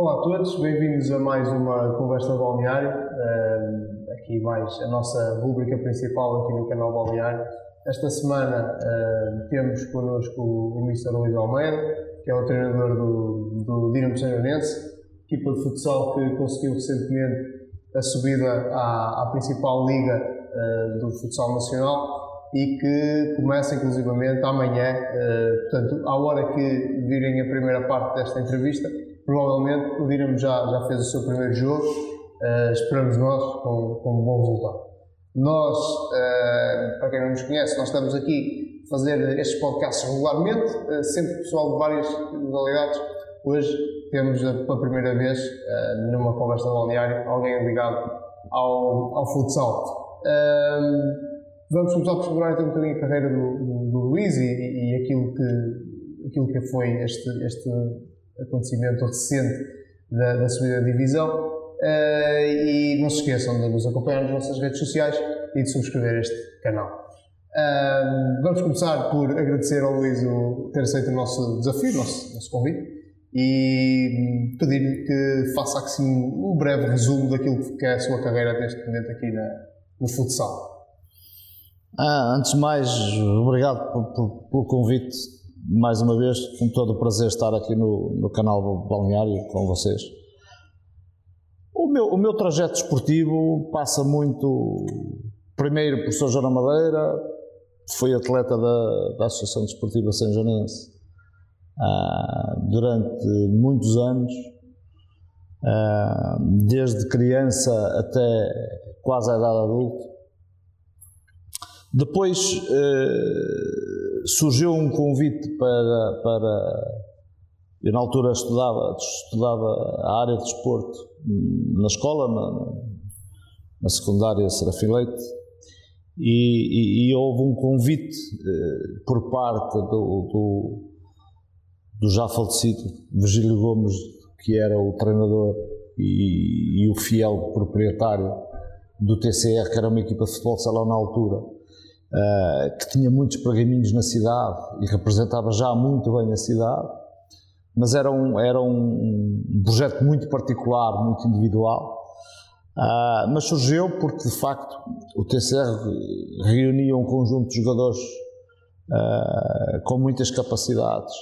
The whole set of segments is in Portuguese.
Olá a todos, bem-vindos a mais uma conversa balneário. aqui mais a nossa rubrica principal aqui no canal Balneário. Esta semana temos connosco o Mr. Luís Almeida, que é o treinador do, do Dinamo Sanjonense, equipa de futsal que conseguiu recentemente a subida à, à principal liga do futsal nacional e que começa inclusivamente amanhã, portanto, à hora que virem a primeira parte desta entrevista, provavelmente o Dinamo já, já fez o seu primeiro jogo, uh, esperamos nós com, com um bom resultado. Nós, para quem não nos conhece, nós estamos aqui a fazer estes podcasts regularmente, sempre pessoal de várias modalidades. Hoje temos pela primeira vez, uh, numa conversa balneária, alguém ligado ao, ao futsal. Uh, vamos começar por explorar então um bocadinho a carreira do, do, do Luís e, e, aquilo, que, aquilo que foi este, este acontecimento recente da, da subida da divisão. Uh, e não se esqueçam de nos acompanhar nas nossas redes sociais e de subscrever este canal. Uh, vamos começar por agradecer ao Luís o ter aceito o nosso desafio, o nosso, nosso convite e pedir-lhe que faça assim um breve resumo daquilo que é a sua carreira neste momento aqui na, no futsal. Ah, antes de mais, obrigado pelo convite mais uma vez, com todo o prazer estar aqui no, no canal Balneário com vocês. O meu, o meu trajeto esportivo passa muito, primeiro por São João da Madeira, fui atleta da, da Associação Desportiva São Joanense, ah, durante muitos anos, ah, desde criança até quase a idade adulta. Depois ah, surgiu um convite para, para. Eu, na altura, estudava, estudava a área de desporto na escola, na, na secundária Serafim Leite, e, e, e, houve um convite por parte do, do do já falecido Virgílio Gomes, que era o treinador e, e, o fiel proprietário do TCR, que era uma equipa de futebol de salão na altura, uh, que tinha muitos pergaminhos na cidade e representava já muito bem a cidade, mas era um, era um projeto muito particular, muito individual. Uh, mas surgiu porque, de facto, o TCR reunia um conjunto de jogadores uh, com muitas capacidades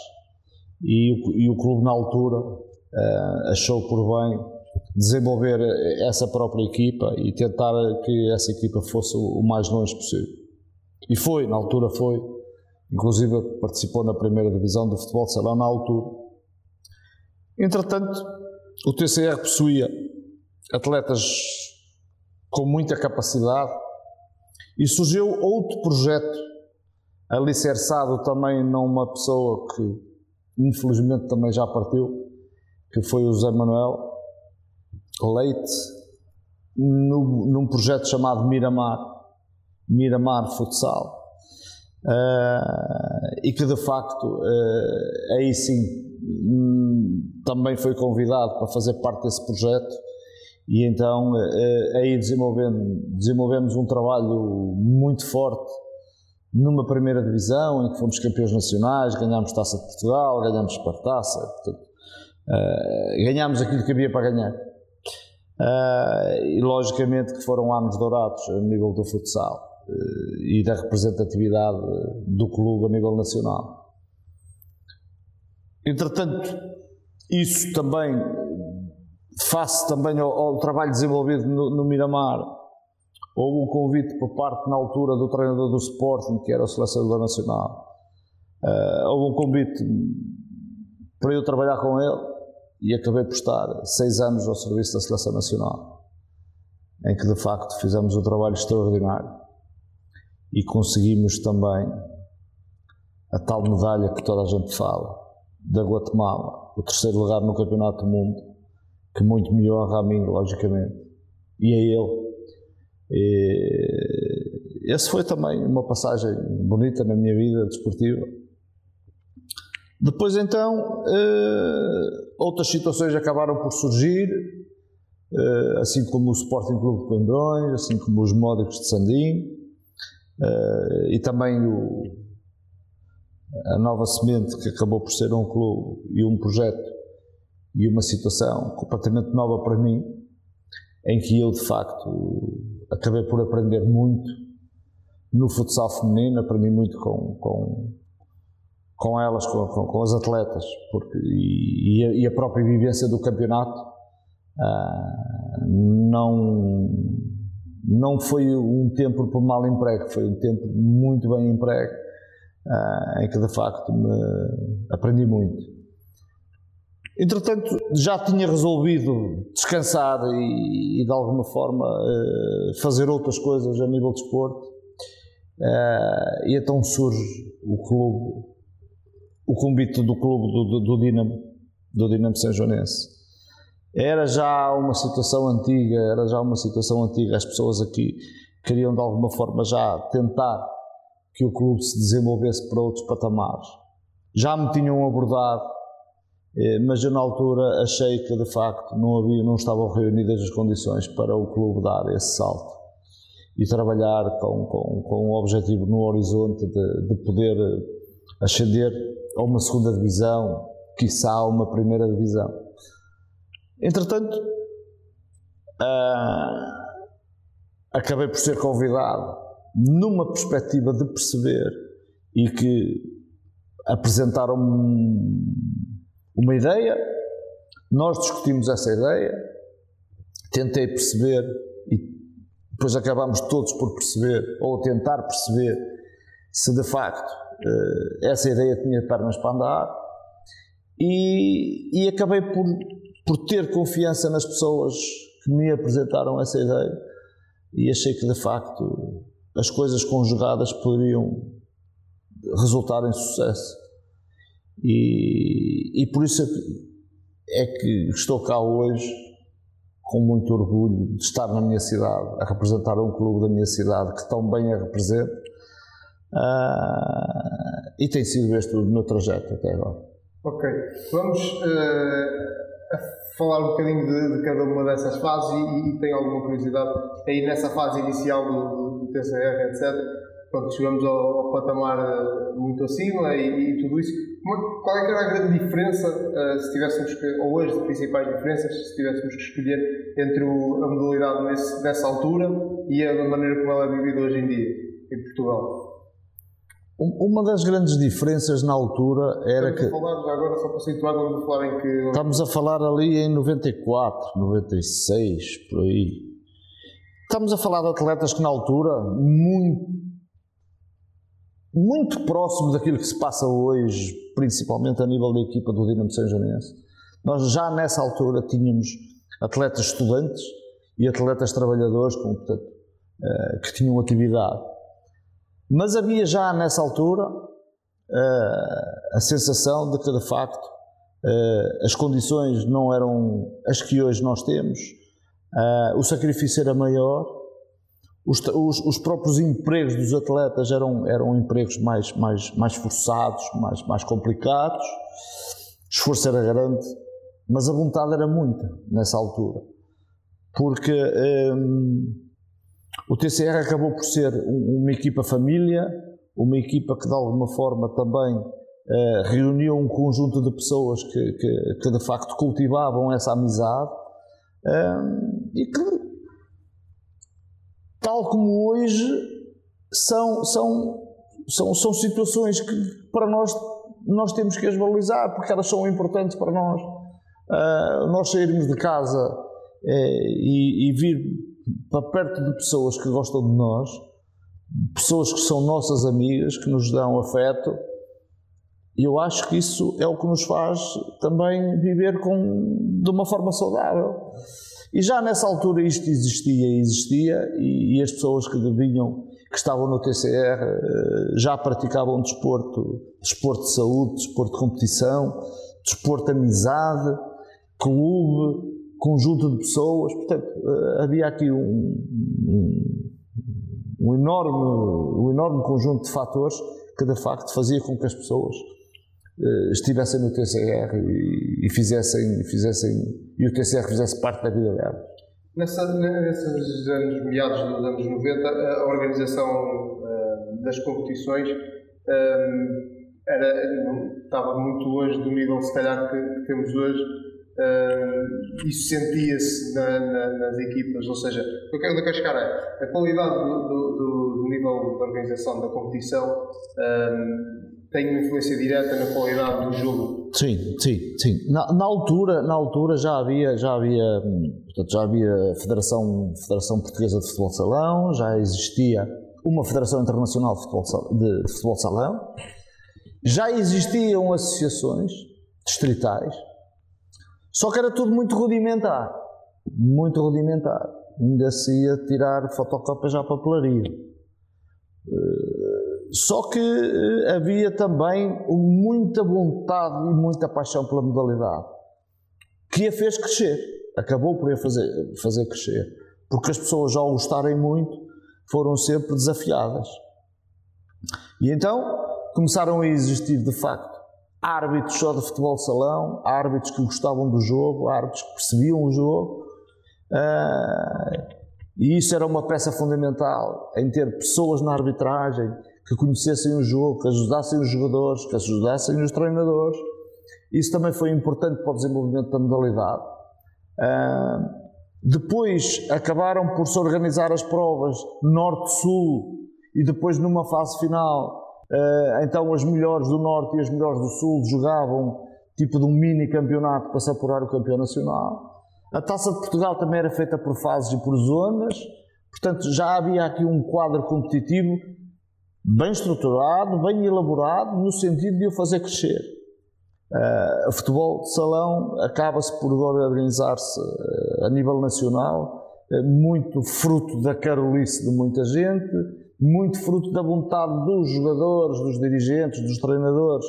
e o, e o clube na altura uh, achou por bem desenvolver essa própria equipa e tentar que essa equipa fosse o mais longe possível. E foi, na altura foi, inclusive participou na primeira divisão do futebol de salão na altura. Entretanto, o TCR possuía atletas com muita capacidade e surgiu outro projeto alicerçado também numa pessoa que infelizmente também já partiu, que foi o José Manuel Leite, num projeto chamado Miramar, Miramar Futsal. Uh, e que de facto uh, aí sim um, também foi convidado para fazer parte desse projeto e então uh, aí desenvolvemos um trabalho muito forte numa primeira divisão em que fomos campeões nacionais, ganhámos Taça de Portugal, ganhámos Supertaça, portanto, ganhámos aquilo que havia para ganhar. E logicamente que foram anos dourados a nível do futsal e da representatividade do clube a nível nacional. Entretanto, isso também, face também ao, ao trabalho desenvolvido no, no Miramar, Houve um convite por parte, na altura, do treinador do Sporting, que era o selecionador nacional. Uh, houve um convite para eu trabalhar com ele e acabei por estar seis anos ao serviço da Seleção Nacional, em que de facto fizemos um trabalho extraordinário e conseguimos também a tal medalha que toda a gente fala, da Guatemala, o terceiro lugar no Campeonato do Mundo, que muito me honra a mim, logicamente, e a ele. E esse foi também uma passagem bonita na minha vida desportiva. Depois então, eh, outras situações acabaram por surgir, eh, assim como o Sporting Clube de Coimbrões, assim como os Módicos de Sandim, eh, e também o, a Nova Semente, que acabou por ser um clube e um projeto e uma situação completamente nova para mim, em que eu de facto acabei por aprender muito no futsal feminino, aprendi muito com, com, com elas, com, com, com as atletas, porque, e, e, a, e, a, própria vivência do campeonato uh, não, não foi um tempo por mal emprego, foi um tempo muito bem emprego, uh, em que de facto me aprendi muito. Entretanto, já tinha resolvido descansar e, e de alguma forma uh, fazer outras coisas a nível de esporte. Uh, e então surge o clube, o convite do clube do, do, do Dinamo, do Dinamo São Joanense. Era já uma situação antiga, era já uma situação antiga. As pessoas aqui queriam de alguma forma já tentar que o clube se desenvolvesse para outros patamares. Já me tinham abordado eh, mas eu na altura achei que de facto não havia, não estavam reunidas as condições para o clube dar esse salto e trabalhar com, com, com um objetivo no horizonte de, de poder ascender a uma segunda divisão, quiçá a uma primeira divisão. Entretanto, uh, acabei por ser convidado numa perspectiva de perceber e que apresentaram uma ideia, nós discutimos essa ideia, tentei perceber e depois acabamos todos por perceber, ou tentar perceber, se de facto eh, essa ideia tinha pernas para andar e, e acabei por, por ter confiança nas pessoas que me apresentaram essa ideia e achei que de facto as coisas conjugadas poderiam resultar em sucesso. E, e por isso é que estou cá hoje com muito orgulho de estar na minha cidade, a representar um clube da minha cidade que tão bem a representa. Uh, e tem sido este o meu trajeto até agora. Ok, vamos uh, falar um bocadinho de, de, cada uma dessas fases e, e, alguma curiosidade aí nessa fase inicial do, do, do TCR, etc. Pronto, chegamos ao, ao patamar eh, muito acima e, e tudo isso qual é que era a grande diferença, uh, se tivéssemos que, ou as principais diferenças, se tivéssemos que escolher entre o, a modalidade nesse, nessa altura e a maneira como ela é vivida hoje em dia, em Portugal? Uma das grandes diferenças na altura era estamos que. A falar, agora, só para situar, estamos a falar em que. Estamos a falar ali em 94, 96, por aí. Estamos a falar de atletas que na altura, muito muito próximo daquilo que se passa hoje, principalmente a nível da equipa do Dinamo São Joanense. Nós já nessa altura tínhamos atletas estudantes e atletas trabalhadores com, portanto, uh, que tinham atividade. Mas havia já nessa altura uh, a sensação de que, de facto, uh, as condições não eram as que hoje nós temos, o sacrifício era maior os, os, os, próprios empregos dos atletas eram, eram empregos mais, mais, mais forçados, mais, mais complicados, o esforço era grande, mas a vontade era muita nessa altura. Porque o TCR acabou por ser uma equipa família, uma equipa que de alguma forma também uh, reuniu um conjunto de pessoas que, que, que de facto cultivavam essa amizade um, e que tal como hoje, são, são, são, são situações que para nós, nós temos que as valorizar, porque elas são importantes para nós. Uh, nós sairmos de casa eh, e, e vir para perto de pessoas que gostam de nós, pessoas que são nossas amigas, que nos dão afeto, e eu acho que isso é o que nos faz também viver com, de uma forma saudável. E já nessa altura isto existia existia, e, e as pessoas que vinham, que estavam no TCR, eh, já praticavam desporto, desporto de saúde, desporto de competição, desporto de amizade, clube, conjunto de pessoas. Portanto, eh, havia aqui um, um, um enorme, um enorme conjunto de fatores que de facto fazia com que as pessoas uh, estivessem no TCR e, e, fizessem, fizessem, e o TCR fizesse parte da vida delas. Nessa, nesses anos, meados dos anos 90, a organização uh, das competições era, estava muito longe do nível, se calhar, que, que temos hoje. Uh, isso sentia-se na, na, nas equipas, ou seja, eu quero, eu quero chegar a, a qualidade do, do, do, nível de organização da competição uh, tem uma influência direta na qualidade do jogo. Sim, sim, sim. Na, na, altura, na altura já havia, já havia, portanto, já havia Federação, Federação Portuguesa de Futebol Salão, já existia uma Federação Internacional de Futebol, de, de futebol Salão, já existiam associações distritais só que era tudo muito rudimentar. Muito rudimentar. Ainda se ia tirar fotocópias à papelaria. Eh, só que eh, havia também muita vontade e muita paixão pela modalidade, que a fez crescer. Acabou por a fazer, fazer crescer. Porque as pessoas, ao gostarem muito, foram sempre desafiadas. E então começaram a existir, de facto, árbitros só de futebol salão, árbitros que gostavam do jogo, árbitros que percebiam o jogo. Uh, e isso era uma peça fundamental em ter pessoas na arbitragem que conhecessem o jogo, que ajudassem os jogadores, que ajudassem os treinadores. Isso também foi importante para o desenvolvimento da modalidade. Uh, depois acabaram por se organizar as provas norte-sul e depois numa fase final então as melhores do Norte e as melhores do Sul jogavam tipo de um mini campeonato para se apurar o campeão nacional. A Taça de Portugal também era feita por fases e por zonas, portanto já havia aqui um quadro competitivo bem estruturado, bem elaborado, no sentido de o fazer crescer. Uh, o futebol de salão acaba-se por organizar-se uh, a nível nacional, uh, muito fruto da carolice de muita gente, muito fruto da vontade dos jogadores, dos dirigentes, dos treinadores,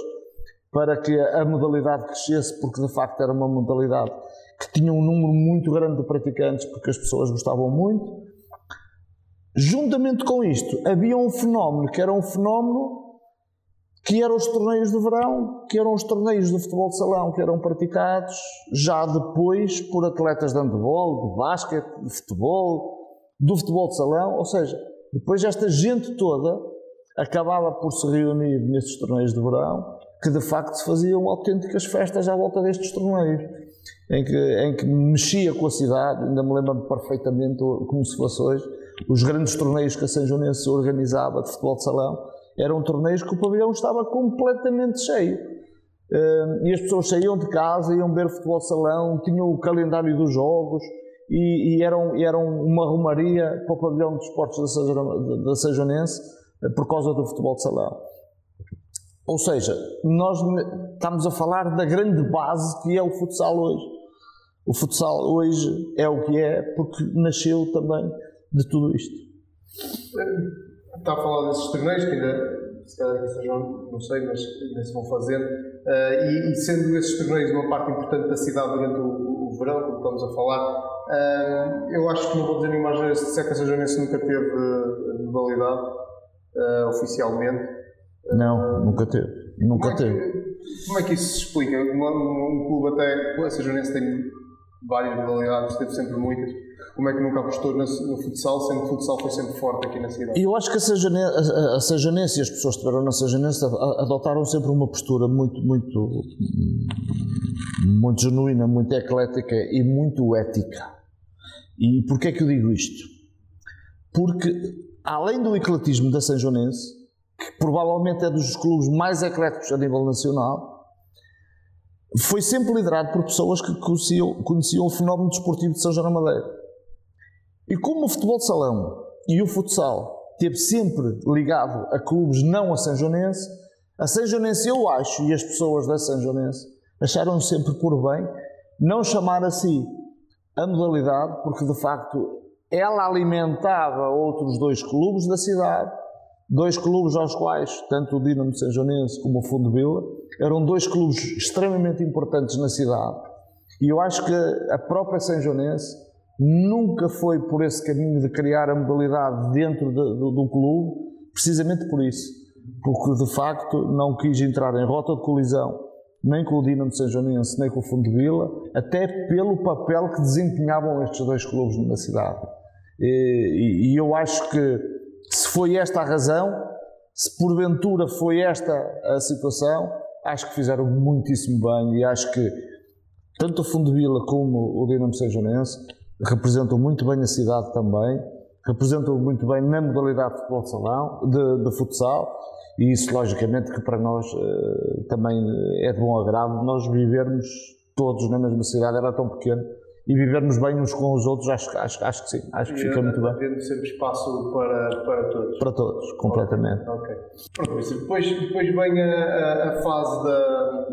para que a modalidade crescesse, porque de facto era uma modalidade que tinha um número muito grande de praticantes, porque as pessoas gostavam muito. Juntamente com isto, havia um fenómeno que era um fenómeno que eram os torneios de verão, que eram os torneios de futebol de salão, que eram praticados já depois por atletas de handebol, de basquete, de futebol, do futebol de salão, ou seja, depois esta gente toda acabava por se reunir nesses torneios de verão, que de facto se faziam autênticas festas à volta destes torneios, em que, em que mexia com a cidade, ainda me lembro perfeitamente como se fosse hoje, os grandes torneios que a São Joanense organizava de futebol de salão, eram torneios que o pavilhão estava completamente cheio. Hum, e as pessoas saíam de casa, iam ver futebol de salão, tinham o calendário dos jogos, e, e eram, eram uma romaria para o pavilhão de esportes da Sejonense eh, por causa do futebol de salão. Ou seja, nós estamos a falar da grande base que é o futsal hoje. O futsal hoje é o que é porque nasceu também de tudo isto. Está a falar desses torneios que ainda se calhar sejam, não sei, mas ainda se vão fazendo. Uh, e, e, sendo esses torneios uma parte importante da cidade durante o, o verão, como estamos a falar, Uh, eu acho que não vou dizer nenhuma asneira se disser que a Sejonense nunca teve uh, modalidade uh, oficialmente. Não, nunca teve. Nunca como é teve. Que, como é que isso se explica? Um, um, clube até. A Sejonense tem várias modalidades, teve sempre muitas. Como é que nunca apostou no, futsal, sendo que o futsal foi sempre forte aqui na cidade? Eu acho que a Sejanense, e as pessoas que estiveram na Sejanense adotaram sempre uma postura muito, muito, muito genuína, muito eclética e muito ética. E porquê é que eu digo isto? Porque, além do ecletismo da São Joanense, que provavelmente é dos clubes mais ecléticos a nível nacional, foi sempre liderado por pessoas que conheciam, conheciam o fenómeno desportivo de São João da Madeira. E como o futebol de salão e o futsal teve sempre ligado a clubes não a São Joanense, a São Joanense eu acho, e as pessoas da São Joanense, acharam sempre por bem não chamar a si a modalidade, porque de facto ela alimentava outros dois clubes da cidade, dois clubes aos quais, tanto o Dinamo São Joanense como o Fundo Vila, eram dois clubes extremamente importantes na cidade. E eu acho que a própria São Joanense nunca foi por esse caminho de criar a modalidade dentro de, do, do clube, precisamente por isso. Porque de facto não quis entrar em rota de colisão nem com o Dinamo de São Joanense, nem com o Fundo Vila, até pelo papel que desempenhavam estes dois clubes na cidade. E, e, eu acho que se foi esta a razão, se porventura foi esta a situação, acho que fizeram muitíssimo bem e acho que tanto o Fundo Vila como o Dinamo Sejonense representam muito bem a cidade também, representam muito bem na modalidade de futebol salão, de, de futsal, e isso logicamente que para nós uh, também é de bom agrado, nós vivermos todos na mesma cidade, era tão pequeno, e vivermos bem uns com os outros, acho, acho, acho que sim, acho que fica muito bem. Havendo sempre espaço para, para todos. Para todos, completamente. Ok. Depois, depois vem a, a fase da,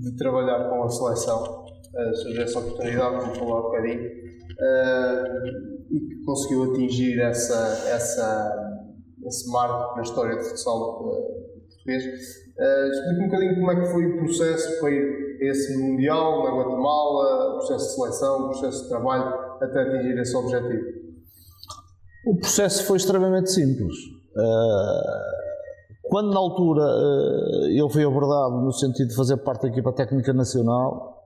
de trabalhar com a seleção, uh, surgiu essa oportunidade, como falou há bocadinho, uh, e que conseguiu atingir essa, essa, esse marco na história do futsal uh, português. Uh, Explique um bocadinho como é que foi o processo ir esse Mundial na Guatemala, o processo de seleção, o processo de trabalho, até atingir esse objetivo. O processo foi extremamente simples. Quando na altura eu fui abordado no sentido de fazer parte da equipa técnica nacional,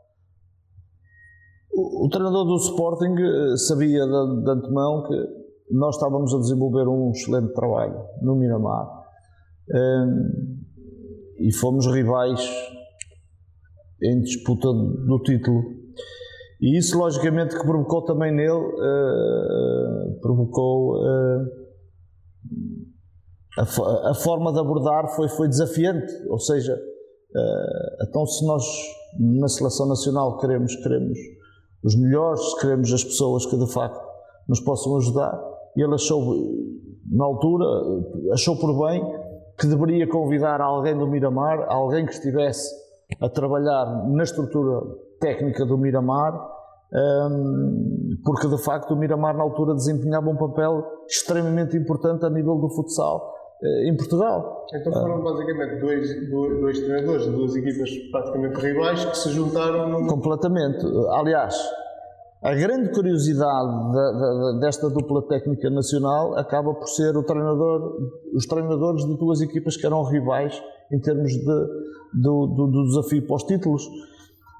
o, treinador do Sporting uh, sabia de, de, antemão que nós estávamos a desenvolver um excelente trabalho no Miramar e fomos rivais em disputa do título. E isso, logicamente, que provocou também nele, uh, provocou uh, a, a, forma de abordar foi, foi desafiante, ou seja, uh, então se nós na seleção nacional queremos, queremos os melhores, queremos as pessoas que de facto nos possam ajudar, ele achou, na altura, achou por bem que deveria convidar alguém do Miramar, alguém que estivesse a trabalhar na estrutura técnica do Miramar, hum, porque de facto o Miramar na altura desempenhava um papel extremamente importante a nível do futsal em Portugal. Então foram basicamente dois, dois, treinadores de duas equipas praticamente rivais que se juntaram no... Completamente. Aliás, a grande curiosidade da, da, desta dupla técnica nacional acaba por ser o treinador, os treinadores de duas equipas que eram rivais em termos de, do, do, do desafio para os títulos.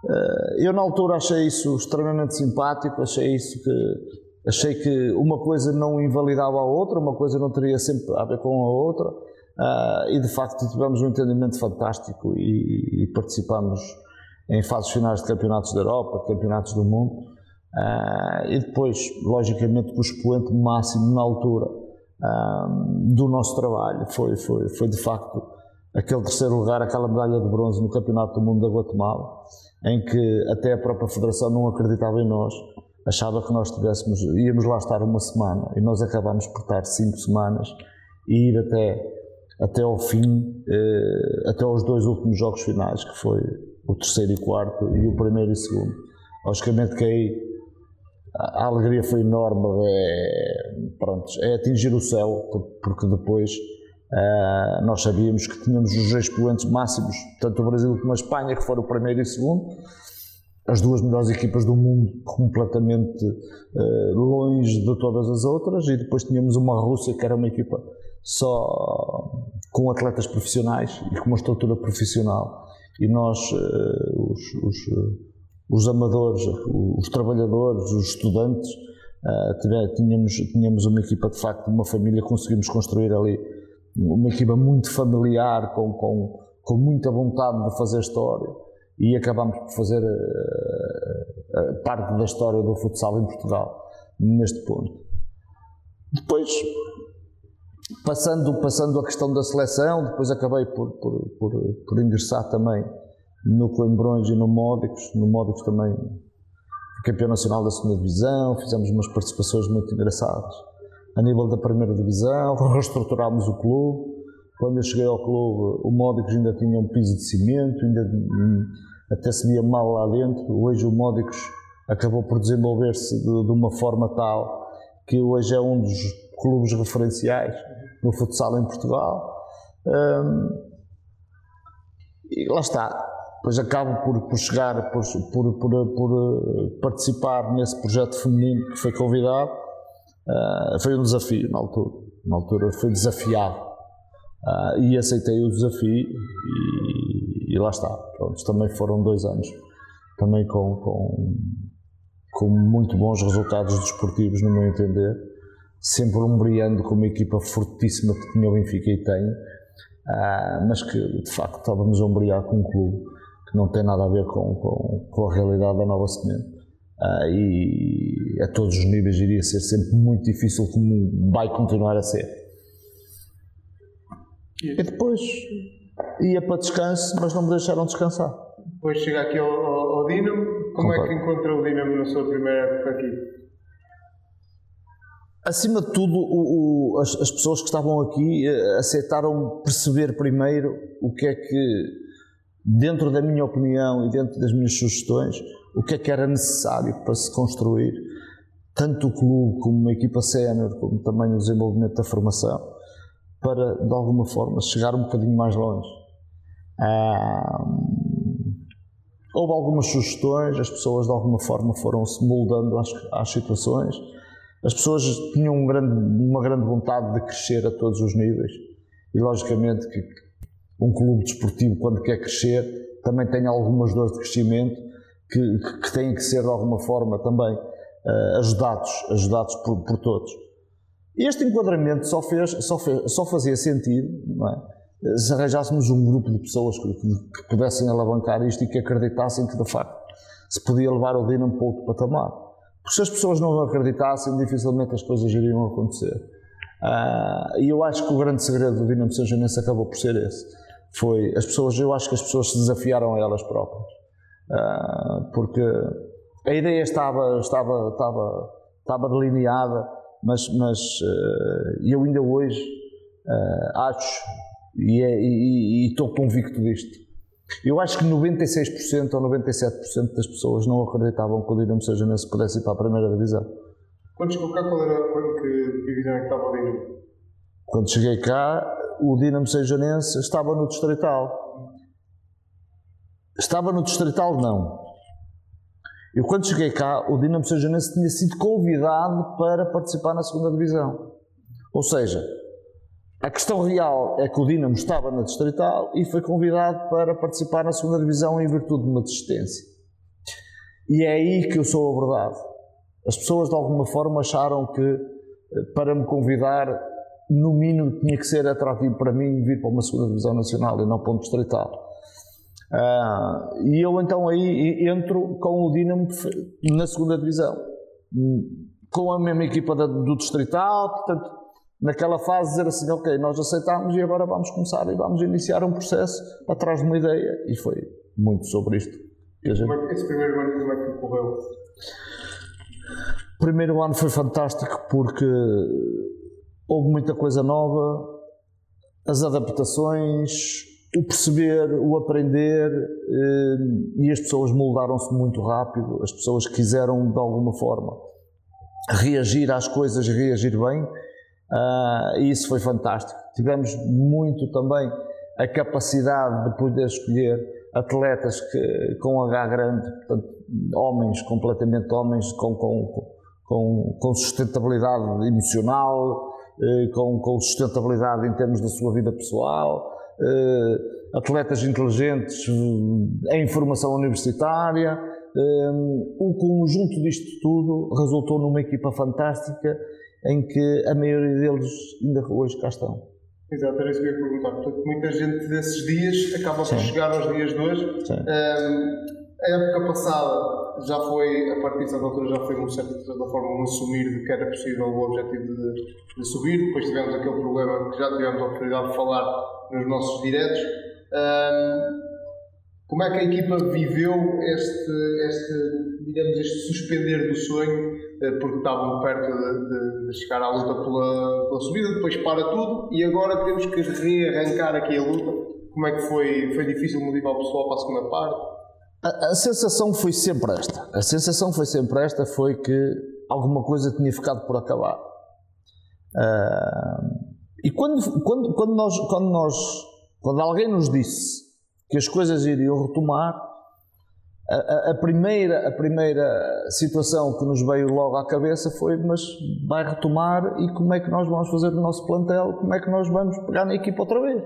Eh, eu na altura achei isso extremamente simpático, achei isso que achei que uma coisa não invalidava a outra, uma coisa não teria sempre a ver com a outra, eh, e de facto tivemos um entendimento fantástico e, e participamos em fases finais de campeonatos da Europa, de campeonatos do mundo. Uh, e depois, logicamente, o expoente máximo na altura uh, do nosso trabalho. Foi, foi, foi de facto aquele terceiro lugar, aquela medalha de bronze no Campeonato do Mundo da Guatemala, em que até a própria Federação não acreditava em nós, achava que nós tivéssemos, íamos lá estar uma semana e nós acabámos por estar cinco semanas e ir até, até ao fim, eh, até aos dois últimos jogos finais, que foi o terceiro e quarto e o primeiro e segundo. Logicamente que aí a alegria foi enorme, é, pronto, é atingir o céu, porque depois uh, nós sabíamos que tínhamos os expoentes máximos, tanto o Brasil como a Espanha, que foram o primeiro e o segundo, as duas melhores equipas do mundo completamente uh, longe de todas as outras, e depois tínhamos uma Rússia que era uma equipa só com atletas profissionais e com uma estrutura profissional, e nós, uh, os, os os amadores, os trabalhadores, os estudantes, uh, tínhamos, tínhamos uma equipa de facto, uma família, conseguimos construir ali uma equipa muito familiar, com, com, com muita vontade de fazer história e acabamos por fazer uh, parte da história do futsal em Portugal, neste ponto. Depois, passando, passando a questão da seleção, depois acabei por, por, por, por ingressar também no Coimbrões e no Módicos. No Módicos também campeão nacional da segunda divisão, fizemos umas participações muito engraçadas. A nível da primeira divisão, reestruturámos o clube. Quando eu cheguei ao clube, o Módicos ainda tinha um piso de cimento, ainda até se via mal lá dentro. Hoje o Módicos acabou por desenvolver-se de, de, uma forma tal que hoje é um dos clubes referenciais no futsal em Portugal. Um, e lá está, depois acabo por, por chegar, por, por, por, por, eh, participar nesse projeto feminino que foi convidado. Uh, foi um desafio na altura. Na altura foi desafiado. Uh, e aceitei o desafio e, e lá está. Pronto, também foram dois anos. Também com, com, com muito bons resultados desportivos, no meu entender. Sempre umbriando com uma equipa fortíssima que tinha o Benfica e tem. Uh, mas que de facto estávamos a umbriar com um clube que não tem nada a ver com, com, com a realidade da nova semente. Uh, e a todos os níveis iria ser sempre muito difícil, como vai continuar a ser. E depois ia para descanso, mas não me deixaram descansar. Depois chega aqui ao, ao, ao Dinamo, como Concordo. é que encontrou o Dinamo na sua primeira época aqui? Acima de tudo, o, o, as, as, pessoas que estavam aqui eh, aceitaram perceber primeiro o que é que, dentro da minha opinião e dentro das minhas sugestões, o que é que era necessário para se construir tanto o clube como uma equipa sénior, como também o desenvolvimento da formação, para, de alguma forma, chegar um bocadinho mais longe. Ah, houve algumas sugestões, as pessoas de alguma forma foram se moldando às, às situações as pessoas tinham um grande, uma grande vontade de crescer a todos os níveis e, logicamente, que um clube desportivo, quando quer crescer, também tem algumas dores de crescimento que, que têm que ser, de alguma forma, também uh, ajudados, ajudados por, por, todos. Este enquadramento só, fez, só, fez, só fazia sentido é? se arranjássemos um grupo de pessoas que, que, pudessem alavancar isto e que acreditassem que, de facto, se podia levar o Dinamo para outro patamar. Porque se as pessoas não acreditassem, dificilmente as coisas iriam acontecer. Uh, e eu acho que o grande segredo do Dinamo São Janense acabou por ser esse. Foi as pessoas, eu acho que as pessoas se desafiaram a elas próprias. Uh, porque a ideia estava, estava, estava, estava delineada, mas, mas uh, eu ainda hoje acho e, é, e, e estou convicto disto eu acho que 96% ou 97% das pessoas não acreditavam que o Dinamo Sejanense pudesse ir para a primeira divisão. Quando chegou cá, qual era, quando que divisão é que estava o Dinamo? Quando cheguei cá, o Dinamo Sejanense estava no Distrital. Estava no Distrital, não. Eu, quando cheguei cá, o Dinamo Sejanense tinha sido convidado para participar na segunda divisão. Ou seja, a questão real é que o Dinamo estava na Distrital e foi convidado para participar na segunda divisão em virtude de uma desistência. E é aí que eu sou abordado. As pessoas de alguma forma acharam que eh, para me convidar, no mínimo tinha que ser atrativo para mim vir para uma segunda divisão nacional e não para um distrital. Uh, e eu então aí entro com o Dinamo na segunda divisão, com a mesma equipa do distrital, portanto naquela fase dizer assim, ok, nós aceitamos e agora vamos começar e vamos iniciar um processo atrás de uma ideia. E foi muito sobre isto. Que gente... Esse primeiro ano como é que correu? O primeiro ano foi fantástico porque houve muita coisa nova, as adaptações, o perceber, o aprender eh, e as pessoas moldaram-se muito rápido, as pessoas quiseram de alguma forma reagir às coisas reagir bem Uh, e isso foi fantástico. Tivemos muito também a capacidade de poder escolher atletas que, com H grande, portanto, homens, completamente homens, com, com, com, com sustentabilidade emocional, eh, com, com, sustentabilidade em termos da sua vida pessoal, atletas inteligentes eh, em formação universitária. o conjunto disto tudo resultou numa equipa fantástica em que a maioria deles ainda hoje cá estão. Exato, era isso que eu ia perguntar. Portanto, muita gente desses dias acaba por chegar aos dias de hoje. Um, a época passada já foi, a partir de certa altura, já foi, de certa forma, um assumir de que era possível o objetivo de, de, subir. Depois tivemos aquele problema que já tivemos a oportunidade de falar nos nossos diretos. Um, como é que a equipa viveu este, este, digamos, este suspender do sonho eh, porque estavam perto de, de, de, chegar à luta pela, pela subida, depois para tudo e agora temos que rearrancar aqui a luta. Como é que foi? Foi difícil motivar o pessoal para a segunda parte? A, a, sensação foi sempre esta. A sensação foi sempre esta, foi que alguma coisa tinha ficado por acabar. Uh, e quando, quando, quando, nós, quando, nós, quando alguém nos disse que as coisas iriam retomar, a, a, primeira, a primeira situação que nos veio logo à cabeça foi: mas vai retomar e como é que nós vamos fazer o nosso plantel? Como é que nós vamos pegar na equipa outra vez?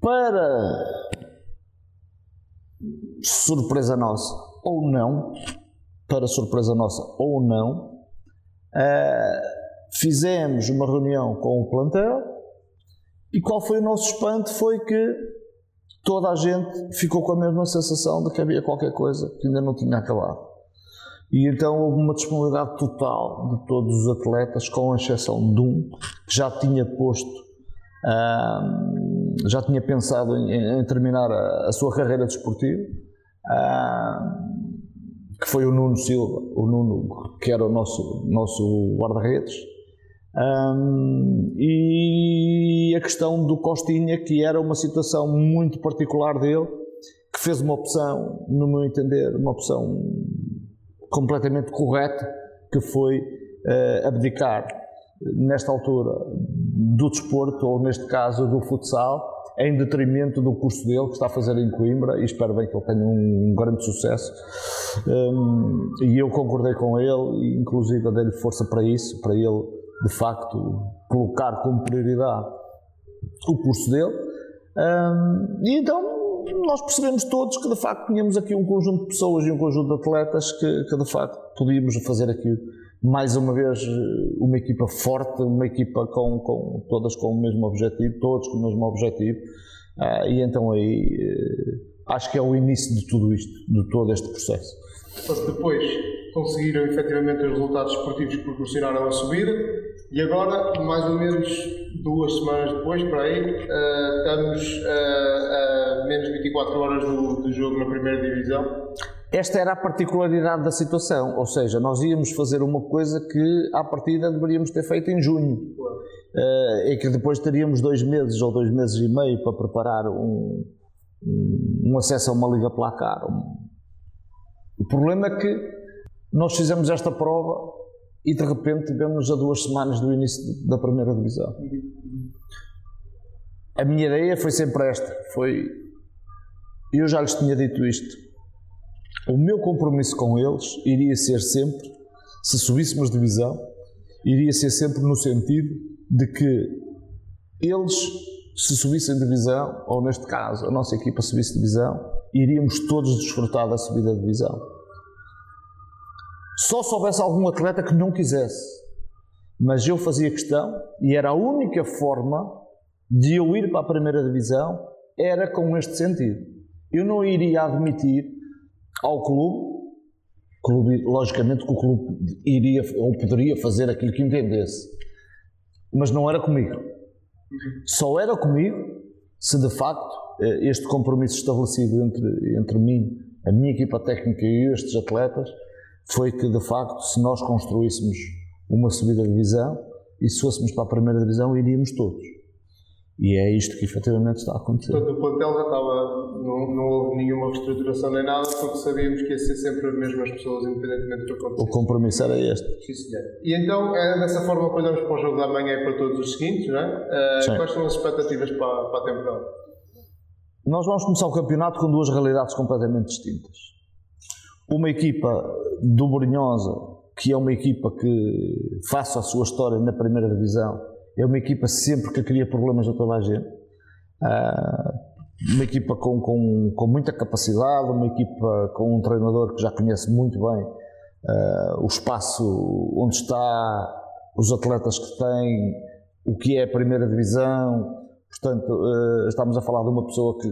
Para surpresa nossa ou não, para surpresa nossa ou não, uh, fizemos uma reunião com o plantel e qual foi o nosso espanto? Foi que toda a gente ficou com a mesma sensação de que havia qualquer coisa que ainda não tinha acabado. E então houve uma disponibilidade total de todos os atletas, com exceção de um, que já tinha posto, uh, já tinha pensado em, em terminar a, a, sua carreira desportiva, que foi o Nuno Silva, o Nuno, que era o nosso, nosso guarda-redes. Um, e a questão do Costinha, que era uma situação muito particular dele, que fez uma opção, no meu entender, uma opção completamente correta, que foi uh, abdicar, nesta altura, do desporto, ou neste caso do futsal, em detrimento do curso dele que está a fazer em Coimbra e espero bem que ele tenha um, grande sucesso. Um, e eu concordei com ele inclusive, dei-lhe força para isso, para ele, de facto, colocar como prioridade o curso dele. Um, e então nós percebemos todos que de facto tínhamos aqui um conjunto de pessoas e um conjunto de atletas que, que de facto podíamos fazer aqui mais uma vez uma equipa forte, uma equipa com, com todas com o mesmo objetivo, todos com o mesmo objetivo. Ah, e então aí eh, acho que é o início de tudo isto, de todo este processo. Mas depois conseguiram efetivamente os resultados esportivos que proporcionaram a subida e agora, mais ou menos duas semanas depois, para aí, uh, estamos uh, a menos de 24 horas do, do jogo na primeira divisão. Esta era a particularidade da situação, ou seja, nós íamos fazer uma coisa que à partida deveríamos ter feito em junho. Uh, e que depois teríamos dois meses ou dois meses e meio para preparar um, um acesso a uma liga placar. O problema é que nós fizemos esta prova e de repente vemos a duas semanas do início da primeira divisão. A minha ideia foi sempre esta, foi eu já lhes tinha dito isto. O meu compromisso com eles iria ser sempre, se subíssemos divisão, iria ser sempre no sentido de que eles, se subissem divisão, ou neste caso a nossa equipa subisse divisão, iríamos todos desfrutar da subida de divisão. Só se houvesse algum atleta que não quisesse. Mas eu fazia questão e era a única forma de eu ir para a primeira divisão era com este sentido. Eu não iria admitir ao clube, clube logicamente que o clube iria ou poderia fazer aquilo que entendesse, mas não era comigo. Só era comigo se de facto eh, este compromisso estabelecido entre, entre mim, a minha equipa técnica e estes atletas foi que, de facto, se nós construíssemos uma subida de divisão e se fôssemos para a primeira divisão, iríamos todos. E é isto que efetivamente está a acontecer. Portanto, o plantel já estava, não, não houve nenhuma reestruturação nem nada, porque sabíamos que ia ser sempre as mesmas pessoas, independentemente do que acontecesse. O compromisso era este. Sim, senhor. E então, é dessa forma que olhamos para o jogo da manhã e para todos os seguintes, não é? Uh, quais são as expectativas para, para a temporada? Nós vamos começar o campeonato com duas realidades completamente distintas uma equipa do Brunhosa, que é uma equipa que, face à sua história na primeira divisão, é uma equipa sempre que cria problemas a toda a gente. Uh, uma equipa com, com, com, muita capacidade, uma equipa com um treinador que já conhece muito bem uh, o espaço onde está, os atletas que tem, o que é a primeira divisão. Portanto, uh, estamos a falar de uma pessoa que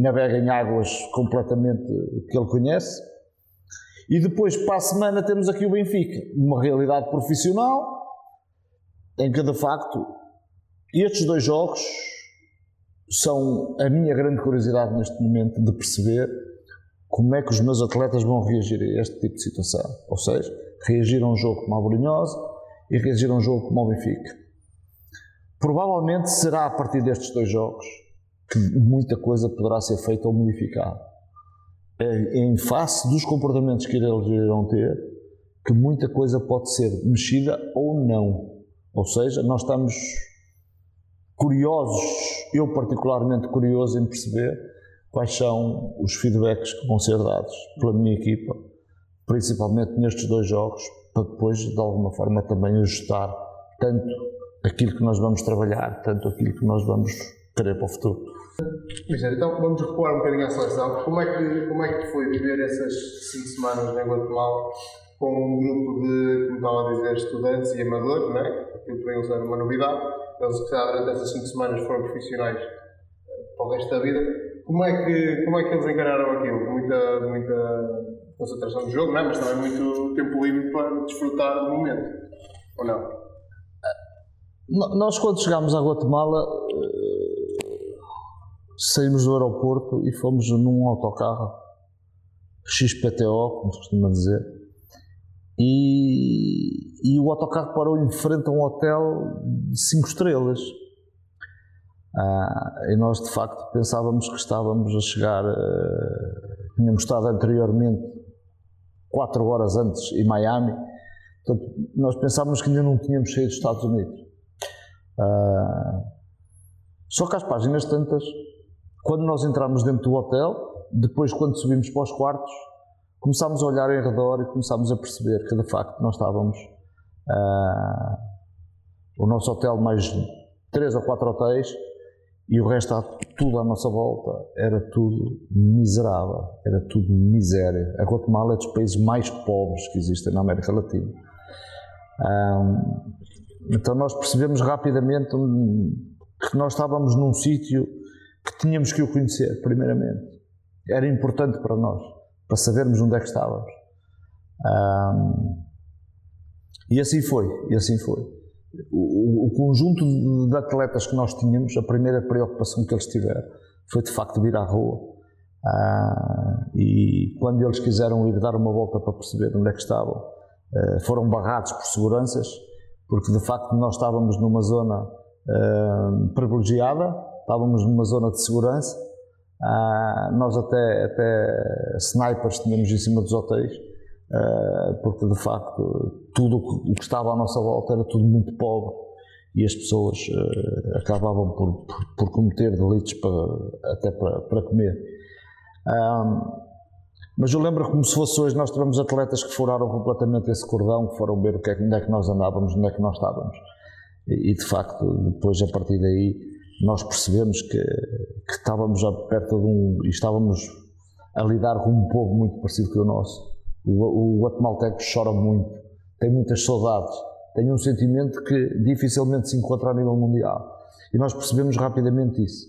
navega em águas completamente que ele conhece. E depois, para a semana, temos aqui o Benfica, uma realidade profissional, em que de facto estes dois jogos são a minha grande curiosidade neste momento de perceber como é que os meus atletas vão reagir a este tipo de situação. Ou seja, reagir a um jogo como a Brunhosa e reagir a um jogo como o Benfica. Provavelmente será a partir destes dois jogos que muita coisa poderá ser feita ou modificada. É, em face dos comportamentos que eles irão ter, que muita coisa pode ser mexida ou não. Ou seja, nós estamos curiosos, eu particularmente curioso em perceber quais são os feedbacks que vão ser dados pela minha equipa, principalmente nestes dois jogos, para depois, de alguma forma, também ajustar tanto aquilo que nós vamos trabalhar, tanto aquilo que nós vamos querer para o futuro. Mister, então vamos recuar um bocadinho à seleção. Como é que, como é que foi viver essas 5 semanas em Guatemala com um grupo de, como estava a dizer, estudantes e amadores, não é? Aquilo para eles era uma novidade. Eles, que durante essas 5 semanas foram profissionais eh, para o resto da vida. Como é que, como é que eles encararam aquilo? Muita, muita concentração do jogo, não é? mas também muito tempo livre para desfrutar do momento, ou não? Nós, quando chegámos a Guatemala, eh, saímos do aeroporto e fomos num autocarro XPTO, como se costuma dizer, e, e o autocarro parou em frente a um hotel de 5 estrelas. Ah, e nós de facto pensávamos que estávamos a chegar, uh, tínhamos estado anteriormente, 4 horas antes, em Miami, portanto, nós pensávamos que ainda não tínhamos saído dos Estados Unidos. Ah, só que às páginas tantas, quando nós entramos dentro do hotel, depois quando subimos para os quartos, começámos a olhar em redor e começámos a perceber que de facto nós estávamos uh, o nosso hotel mais três ou quatro hotéis e o resto tudo à nossa volta era tudo miserável, era tudo miséria. A Guatemala é dos países mais pobres que existem na América Latina. Um, ah, então nós percebemos rapidamente que nós estávamos num sítio que tínhamos que o conhecer, primeiramente. Era importante para nós, para sabermos onde é que estávamos. Um, e assim foi, e assim foi. O, o, conjunto de atletas que nós tínhamos, a primeira preocupação que eles tiveram foi de facto vir à rua. Uh, e quando eles quiseram ir dar uma volta para perceber onde é que estavam, uh, foram barrados por seguranças porque de facto nós estávamos numa zona uh, privilegiada, estávamos numa zona de segurança, uh, nós até, até snipers tínhamos em cima dos hotéis, uh, porque de facto tudo o que estava à nossa volta era tudo muito pobre e as pessoas acabavam por, por, por, cometer delitos para, até para, para comer. Mas eu lembro como se fosse hoje, nós tivemos atletas que furaram completamente esse cordão, que foram ver o que é, onde é que nós andávamos, onde é que nós estávamos. E, e de facto, depois a partir daí, nós percebemos que, que estávamos já perto de um. e estávamos a lidar com um povo muito parecido com o nosso. O, o guatemalteco chora muito, tem muitas saudades, tem um sentimento que dificilmente se encontra a nível mundial. E nós percebemos rapidamente isso.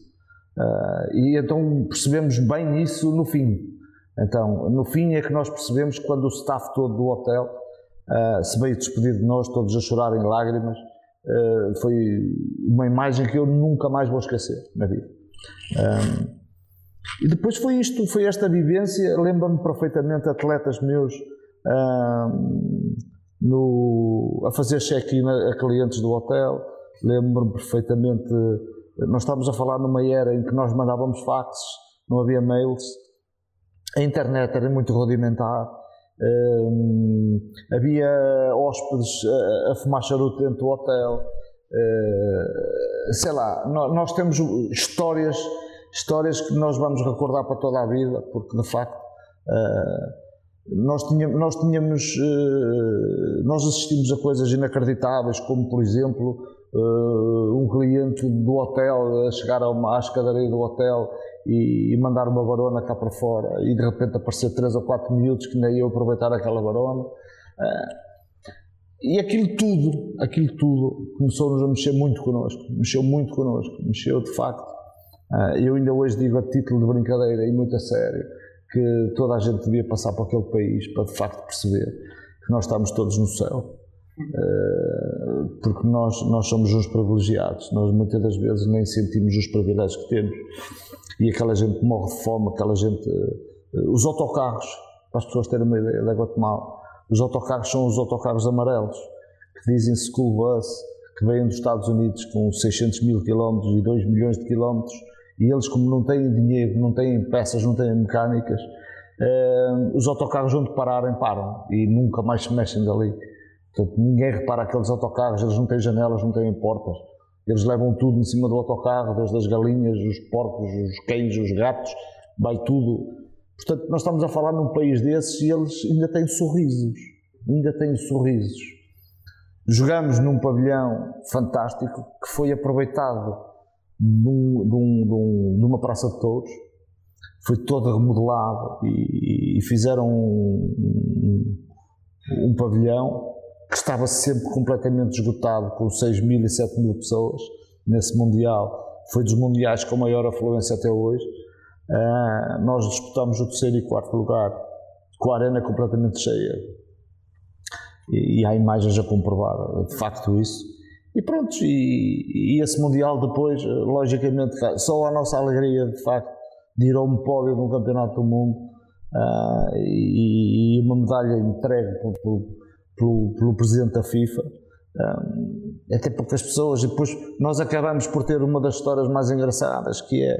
Uh, e então percebemos bem isso no fim. Então, no fim é que nós percebemos quando o staff todo do hotel uh, se veio despedir de nós, todos a chorar em lágrimas, uh, foi uma imagem que eu nunca mais vou esquecer na vida. Um, e depois foi isto, foi esta vivência. Lembro-me perfeitamente atletas meus um, no, a fazer check-in a, clientes do hotel. Lembro-me perfeitamente. Nós estávamos a falar numa era em que nós mandávamos faxes, não havia mails a internet era muito rudimentar, um, havia hóspedes a, a, fumar charuto dentro do hotel, uh, sei lá, nós, nós, temos histórias, histórias que nós vamos recordar para toda a vida, porque de facto uh, nós tínhamos, nós, tínhamos uh, nós assistimos a coisas inacreditáveis, como por exemplo um cliente do hotel a chegar a uma, à escadaria do hotel e, mandar uma varona cá para fora e de repente aparecer 3 ou 4 minutos que nem eu aproveitar aquela varona. Uh, e aquilo tudo, aquilo tudo começou-nos a mexer muito connosco, mexeu muito connosco, mexeu de facto. Uh, eu ainda hoje digo a título de brincadeira e muito a sério que toda a gente devia passar por aquele país para de facto perceber que nós estamos todos no céu. Porque nós, nós somos uns privilegiados, nós muitas das vezes nem sentimos os privilégios que temos e aquela gente morre de fome, aquela gente. Eh, os autocarros, para as pessoas terem uma ideia da Guatemala, os autocarros são os autocarros amarelos, que dizem school bus, que vêm dos Estados Unidos com 600 mil quilómetros e 2 milhões de quilómetros, e eles, como não têm dinheiro, não têm peças, não têm mecânicas, eh, os autocarros onde pararem, param e nunca mais se mexem dali. Portanto, ninguém repara aqueles autocarros, eles não têm janelas, não têm portas. Eles levam tudo em cima do autocarro, desde as galinhas, os porcos, os cães, os gatos, vai tudo. Portanto, nós estamos a falar num país desses e eles ainda têm sorrisos. Ainda têm sorrisos. Jogamos num pavilhão fantástico que foi aproveitado de, de, um, de, um, de uma praça de touros. Foi todo remodelado e, e fizeram um, um pavilhão que estava sempre completamente esgotado, com 6 mil e 7 mil pessoas nesse Mundial. Foi dos Mundiais com maior afluência até hoje. Uh, nós disputamos o terceiro e quarto lugar com a arena completamente cheia. E, e há imagens a comprovar de facto isso. E pronto, e, e, esse Mundial depois, logicamente, só a nossa alegria de facto de ir a um pódio no Campeonato do Mundo uh, e, e, uma medalha entregue pelo, pelo, pelo Presidente da FIFA. Um, até porque as pessoas, e depois nós acabamos por ter uma das histórias mais engraçadas, que é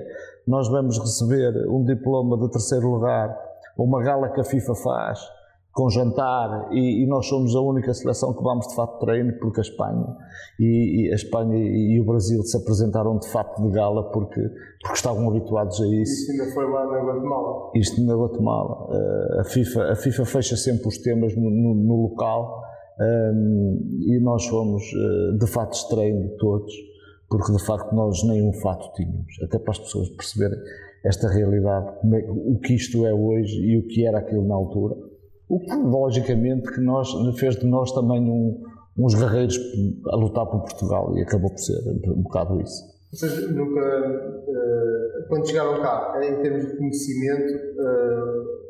nós vamos receber um diploma de terceiro lugar, uma gala que a FIFA faz, com jantar e, e, nós somos a única seleção que vamos de fato treino porque a Espanha e, e a Espanha e, e, o Brasil se apresentaram de fato de gala porque, porque estavam habituados a isso. Isto ainda foi lá na Guatemala. Isto na Guatemala. Uh, a, FIFA, a FIFA fecha sempre os temas no, no, no local um, ehm, e nós fomos uh, de fato de treino todos porque de facto nós nem um fato tínhamos, até para as pessoas perceberem esta realidade, é, o que isto é hoje e o que era aquilo na altura o que, logicamente, que nós, fez de nós também um, uns guerreiros a lutar por Portugal e acabou por ser um bocado isso. Vocês nunca, uh, quando chegaram cá, em termos de conhecimento, uh,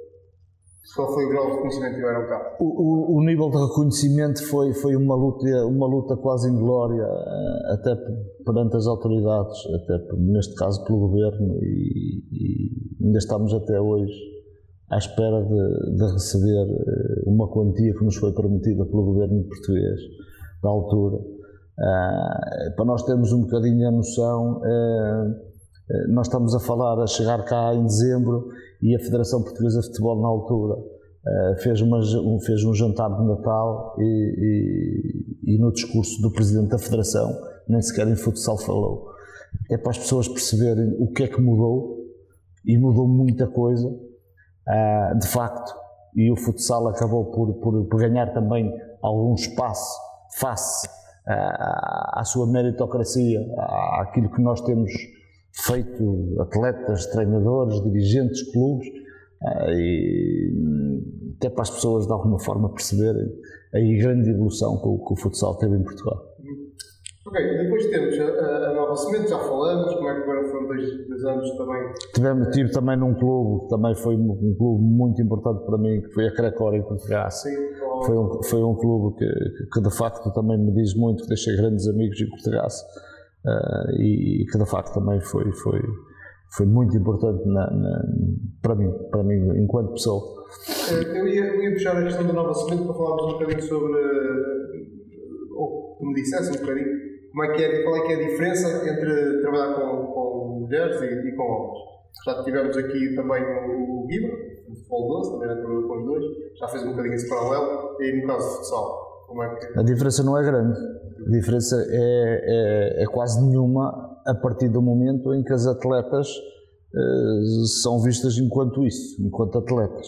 qual foi o grau de reconhecimento que tiveram cá? O, o, o, nível de reconhecimento foi, foi uma, luta, uma luta quase inglória, eh, até perante as autoridades, até neste caso pelo governo, e, e ainda estamos até hoje à espera de, de, receber eh, uma quantia que nos foi prometida pelo governo português da altura. Uh, para nós termos um bocadinho a noção, uh, nós estamos a falar a chegar cá em dezembro e a Federação Portuguesa de Futebol na altura fez, uma, um, fez um jantar de Natal e, e, e, no discurso do Presidente da Federação nem sequer em futsal falou. É para as pessoas perceberem o que é que mudou e mudou muita coisa uh, de facto, e o futsal acabou por, por, por ganhar também algum espaço face uh, à sua meritocracia, àquilo que nós temos feito, atletas, treinadores, dirigentes, clubes, uh, e até para as pessoas de alguma forma perceberem a grande evolução que o, que o futsal teve em Portugal. Ok, depois temos a, a, Nova Semente, já falamos, como é que agora foram dois, dois anos também? Tivemos, tive também num clube, também foi um clube muito importante para mim, que foi a Cracória em Portugal. Sim, foi, um, foi um clube que, que, de facto também me diz muito, que deixei grandes amigos em Portugal uh, e, que de facto também foi, foi, foi muito importante na, na, para mim, para mim enquanto pessoa. Eh, eu ia, eu ia puxar a questão da Nova Semente para falarmos um bocadinho sobre, ou como dissesse um bocadinho, como é que é, qual é que é a diferença entre trabalhar com, com mulheres e, e, com homens. Já tivemos aqui também o, o Guiba, o futebol 12, também já trabalhou com os dois, já fez um bocadinho esse paralelo, e no caso de futsal, como é que... A diferença não é grande, a diferença é, é, é quase nenhuma a partir do momento em que as atletas uh, são vistas enquanto isso, enquanto atletas.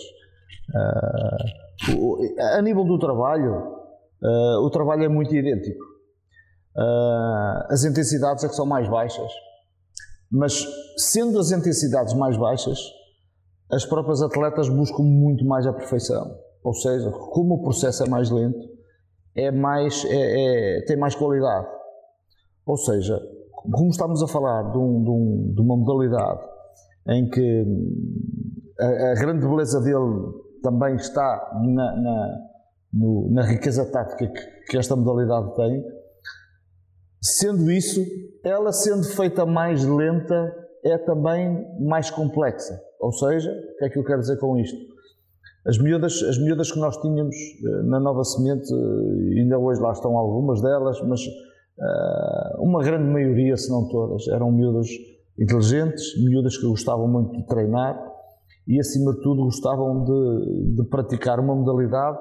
Uh, a nível do trabalho, uh, o trabalho é muito idêntico. Uh, as intensidades é que são mais baixas. Mas sendo as intensidades mais baixas, as próprias atletas buscam muito mais a perfeição. Ou seja, como o processo é mais lento, é mais, é, é, tem mais qualidade. Ou seja, como estamos a falar de, um, de, um, de uma modalidade em que a, a, grande beleza dele também está na, na, no, na riqueza tática que, que esta modalidade tem, Sendo isso, ela sendo feita mais lenta, é também mais complexa. Ou seja, o que é que eu quero dizer com isto? As miúdas, as miúdas que nós tínhamos eh, na Nova Semente, eh, ainda hoje lá estão algumas delas, mas uh, uma grande maioria, se não todas, eram miúdas inteligentes, miúdas que gostavam muito de treinar e, acima de tudo, gostavam de, de praticar uma modalidade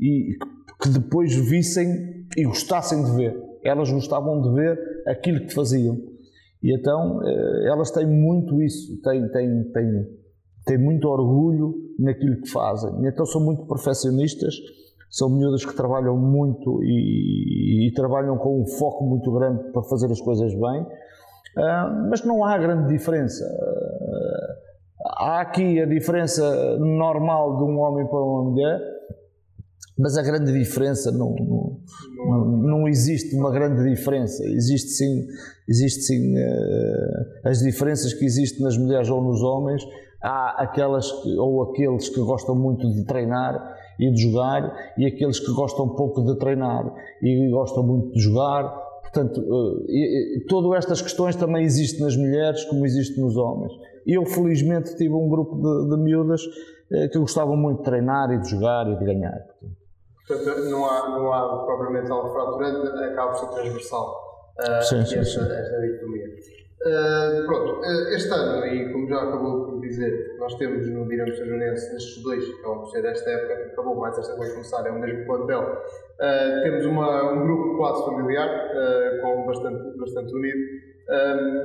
e que depois vissem e gostassem de ver elas gostavam de ver aquilo que faziam. E então eh, elas têm muito isso, têm, têm, têm, têm muito orgulho naquilo que fazem. Então são muito perfeccionistas, são miúdas que trabalham muito e, e, trabalham com um foco muito grande para fazer as coisas bem, uh, mas não há grande diferença. Uh, há aqui a diferença normal de um homem para uma mulher, mas a grande diferença não, não, não existe uma grande diferença. Existe sim, existe sim uh, as diferenças que existem nas mulheres ou nos homens. Há aquelas que, ou aqueles que gostam muito de treinar e de jogar, e aqueles que gostam pouco de treinar e gostam muito de jogar. Portanto, uh, e, e, todas estas questões também existem nas mulheres como existem nos homens. Eu, felizmente, tive um grupo de, de miúdas uh, que gostavam muito de treinar e de jogar e de ganhar. Portanto, Portanto, não há, não há propriamente algo fraturante, acaba por ser transversal uh, sim, sim, esta, sim. esta dicotomia. Uh, pronto, uh, este ano, e como já acabou por dizer, nós temos no Dinamo São Joanense, nestes dois, que vão ser desta época, que acabou mais esta vai começar, é o mesmo plantel, uh, temos uma, um grupo quase familiar, com bastante, bastante unido.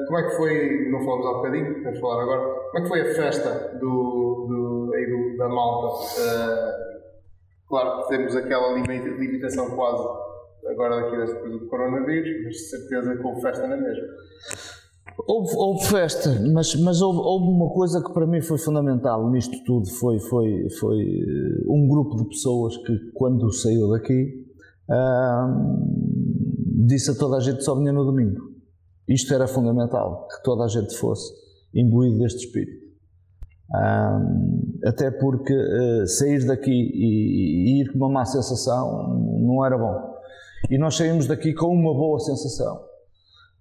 como é que foi, não falamos há bocadinho, temos de falar agora, como é que foi a festa do, do, do da malta Claro que temos aquela limitação quase agora daqui depois do coronavírus, mas de certeza que houve festa na mesma. Houve, houve festa, mas, mas houve, houve, uma coisa que para mim foi fundamental nisto tudo, foi, foi, foi eh, um grupo de pessoas que quando saiu daqui disse a toda a gente só vinha no domingo. Isto era fundamental, que toda a gente fosse imbuído deste espírito. Um, até porque uh, sair daqui e, e, ir com uma má sensação não era bom. E nós saímos daqui com uma boa sensação.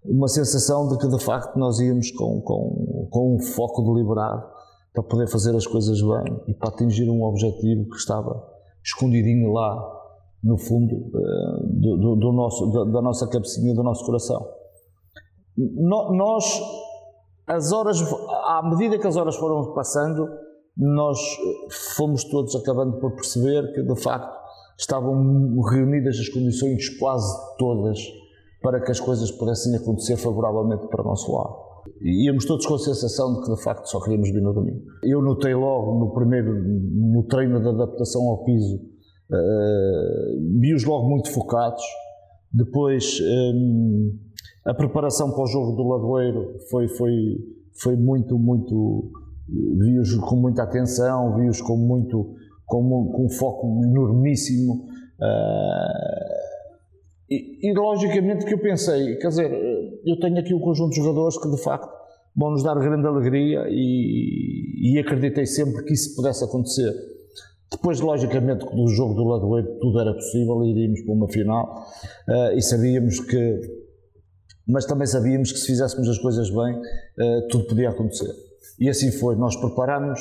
Uma sensação de que de facto nós íamos com, com, com um foco deliberado para poder fazer as coisas bem e para atingir um objetivo que estava escondidinho lá no fundo uh, do, do, do, nosso, da, da nossa cabecinha, do nosso coração. No, nós as horas, à medida que as horas foram passando, nós fomos todos acabando por perceber que, de facto, estavam reunidas as condições quase todas para que as coisas pudessem acontecer favoravelmente para o nosso lado. E íamos todos com a sensação de que, de facto, só queríamos vir no domingo. Eu notei logo no primeiro, no treino de adaptação ao piso, uh, vi-os logo muito focados. Depois, um, a preparação para o jogo do Ladoeiro foi, foi, foi muito, muito. Vi-os com muita atenção, vi-os com muito. Com, com um foco enormíssimo. Uh, e, e, logicamente que eu pensei, quer dizer, eu tenho aqui um conjunto de jogadores que de facto vão nos dar grande alegria e, e acreditei sempre que isso pudesse acontecer. Depois, logicamente, do jogo do Ladoeiro tudo era possível, iríamos para uma final uh, e sabíamos que mas também sabíamos que se fizéssemos as coisas bem, uh, tudo podia acontecer. E assim foi, nós preparámos,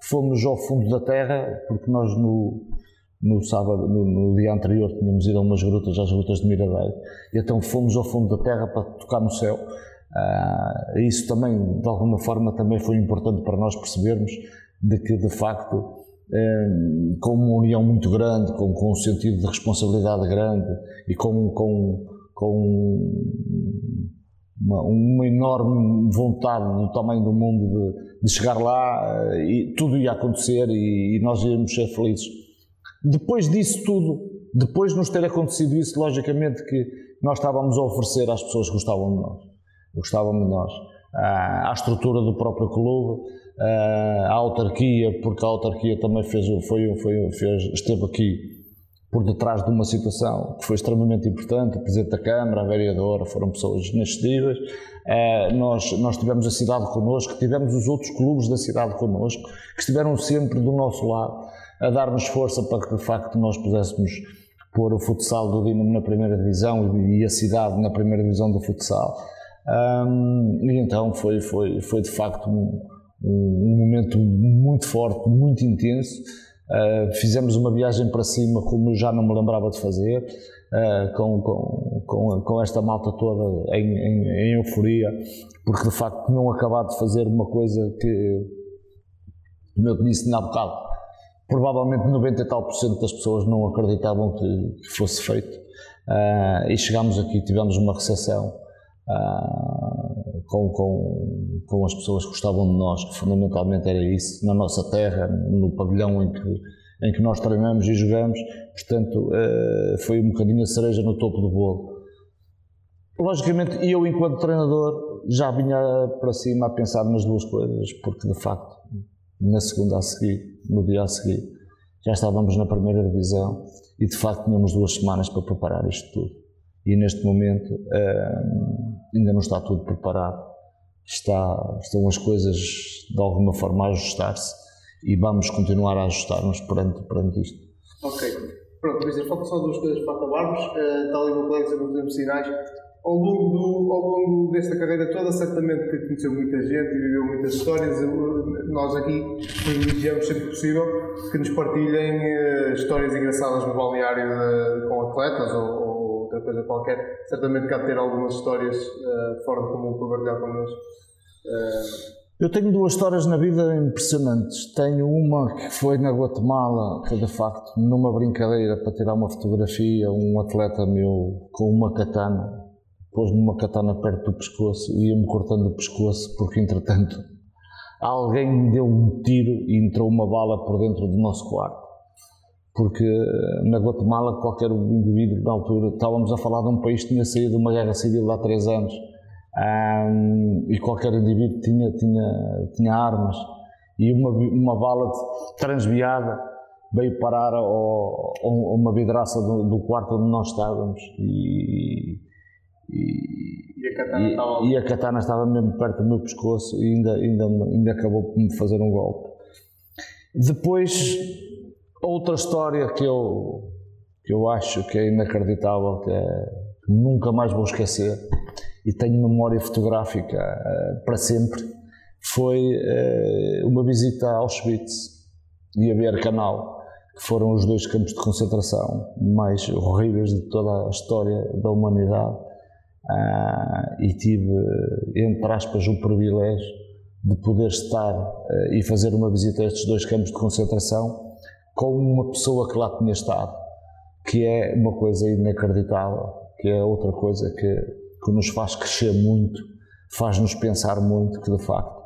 fomos ao fundo da terra, porque nós no, no sábado, no, no, dia anterior, tínhamos ido a umas grutas, às grutas de Mirabeiro, e então fomos ao fundo da terra para tocar no céu. Uh, isso também, de alguma forma, também foi importante para nós percebermos de que, de facto, um, com uma união muito grande, com, com um sentido de responsabilidade grande e com, com com uma, uma, enorme vontade do tamanho do mundo de, de, chegar lá eh, e tudo ia acontecer e, e, nós íamos ser felizes. Depois disso tudo, depois de nos ter acontecido isso, logicamente que nós estávamos a oferecer às pessoas que gostavam de nós, gostavam de nós, à, à estrutura do próprio clube, à autarquia, porque a autarquia também fez, foi, foi, fez, esteve aqui por detrás de uma situação que foi extremamente importante, o Presidente da Câmara, a Vereadora, foram pessoas inestimáveis. Eh, nós, nós tivemos a cidade connosco, tivemos os outros clubes da cidade connosco, que estiveram sempre do nosso lado, a dar-nos força para que de facto nós pudéssemos pôr o futsal do Dinamo na primeira divisão e a cidade na primeira divisão do futsal. Um, e então foi, foi, foi de facto um, um momento muito forte, muito intenso. Uh, fizemos uma viagem para cima como já não me lembrava de fazer, uh, com, com, com, com, esta malta toda em, em, em, euforia, porque de facto tinham acabado de fazer uma coisa que, como eu disse há bocado, provavelmente 90 e tal por cento das pessoas não acreditavam que, que fosse feito. Uh, e chegámos aqui, tivemos uma recepção com, com, com as pessoas que gostavam de nós, que fundamentalmente era isso, na nossa terra, no pavilhão em que, em que nós treinamos e jogamos, portanto uh, foi um bocadinho a cereja no topo do bolo. Logicamente, eu enquanto treinador já vinha para cima a pensar nas duas coisas, porque de facto, na segunda a seguir, no dia a seguir, já estávamos na primeira divisão e de facto tínhamos duas semanas para preparar isto tudo. E neste momento uh, ainda não está tudo preparado. Está, estão as coisas de alguma forma a ajustar-se e vamos continuar a ajustar-nos perante, perante isto. Ok. Pronto, exemplo, faltam só duas coisas para acabarmos. Uh, tal e o colega sempre sinais ao longo, do, ao longo desta carreira toda, certamente que conheceu muita gente e viveu muitas histórias. Nós aqui privilegiamos sempre possível que nos partilhem uh, histórias engraçadas no balneário de, com atletas ou, outra coisa qualquer. Certamente de ter algumas histórias uh, fora de comum para partilhar connosco. Uh, eu tenho duas histórias na vida impressionantes. Tenho uma que foi na Guatemala, que de facto, numa brincadeira para tirar uma fotografia, um atleta meu com uma katana pôs-me uma katana perto do pescoço e ia-me cortando o pescoço, porque entretanto alguém me deu um tiro e entrou uma bala por dentro do nosso quarto. Porque na Guatemala, qualquer indivíduo, na altura, estávamos a falar de um país que tinha saído de uma guerra civil há três anos um, e qualquer indivíduo tinha, tinha, tinha armas e uma, uma bala transviada veio parar a uma vidraça do, do, quarto onde nós estávamos e, e, e, a katana, e, estava... e a katana estava mesmo perto do meu pescoço e ainda, ainda, ainda acabou por me fazer um golpe. Depois, outra história que eu, que eu acho que é inacreditável, que, é, que nunca mais vou esquecer e tenho memória fotográfica uh, para sempre, foi uh, uma visita a Auschwitz e a Bercanal, que foram os dois campos de concentração mais horríveis de toda a história da humanidade. Ah, e tive, entre aspas, o privilégio de poder estar uh, e fazer uma visita a estes dois campos de concentração com uma pessoa que lá tinha estado, que é uma coisa inacreditável, que é outra coisa que, que nos faz crescer muito, faz-nos pensar muito que de facto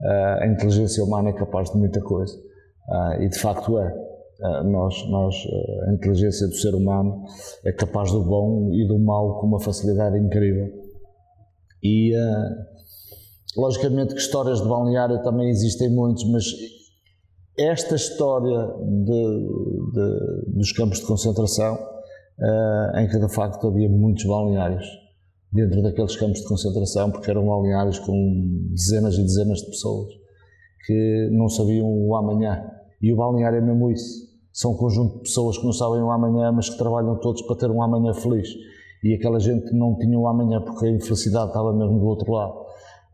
uh, a inteligência humana é capaz de muita coisa e de facto é. Eh, nós, nós, eh, a inteligência do ser humano é capaz do bom e do mal com uma facilidade incrível. E, eh, logicamente, que histórias de balneário também existem muitos, mas esta história de, de, dos campos de concentração, em que de facto havia muitos balneários dentro daqueles campos de concentração, porque eram balneários com dezenas e dezenas de pessoas que não sabiam o amanhã. E o balneário é mesmo isso são um conjunto de pessoas que não sabem o amanhã, mas que trabalham todos para ter um amanhã feliz. E aquela gente não tinha um amanhã porque a infelicidade estava mesmo do outro lado.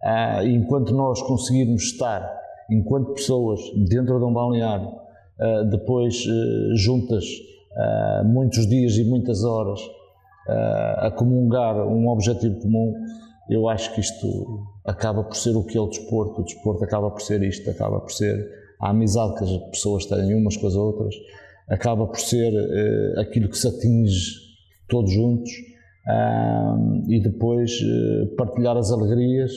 Ah, enquanto nós conseguirmos estar, enquanto pessoas, dentro de um balneário, ah, depois ah, juntas ah, muitos dias e muitas horas a comungar um objetivo comum, eu acho que isto acaba por ser o que é o desporto. O desporto acaba por ser isto, acaba por ser a amizade que as pessoas têm umas com as outras, acaba por ser aquilo que se atinge todos juntos e depois partilhar as alegrias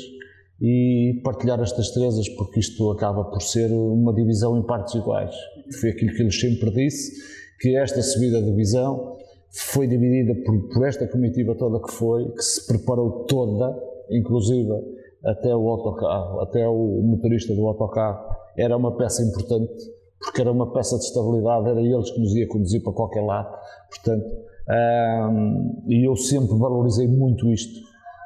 e partilhar as tristezas, porque isto acaba por ser uma divisão em partes iguais. Foi aquilo que eu sempre disse, que esta subida de divisão foi dividida por, por esta comitiva toda que foi, que se preparou toda, inclusive até o autocarro, até o motorista do autocarro, era uma peça importante, porque era uma peça de estabilidade, era eles que nos ia conduzir para qualquer lado. Portanto, e eu sempre valorizei muito isto,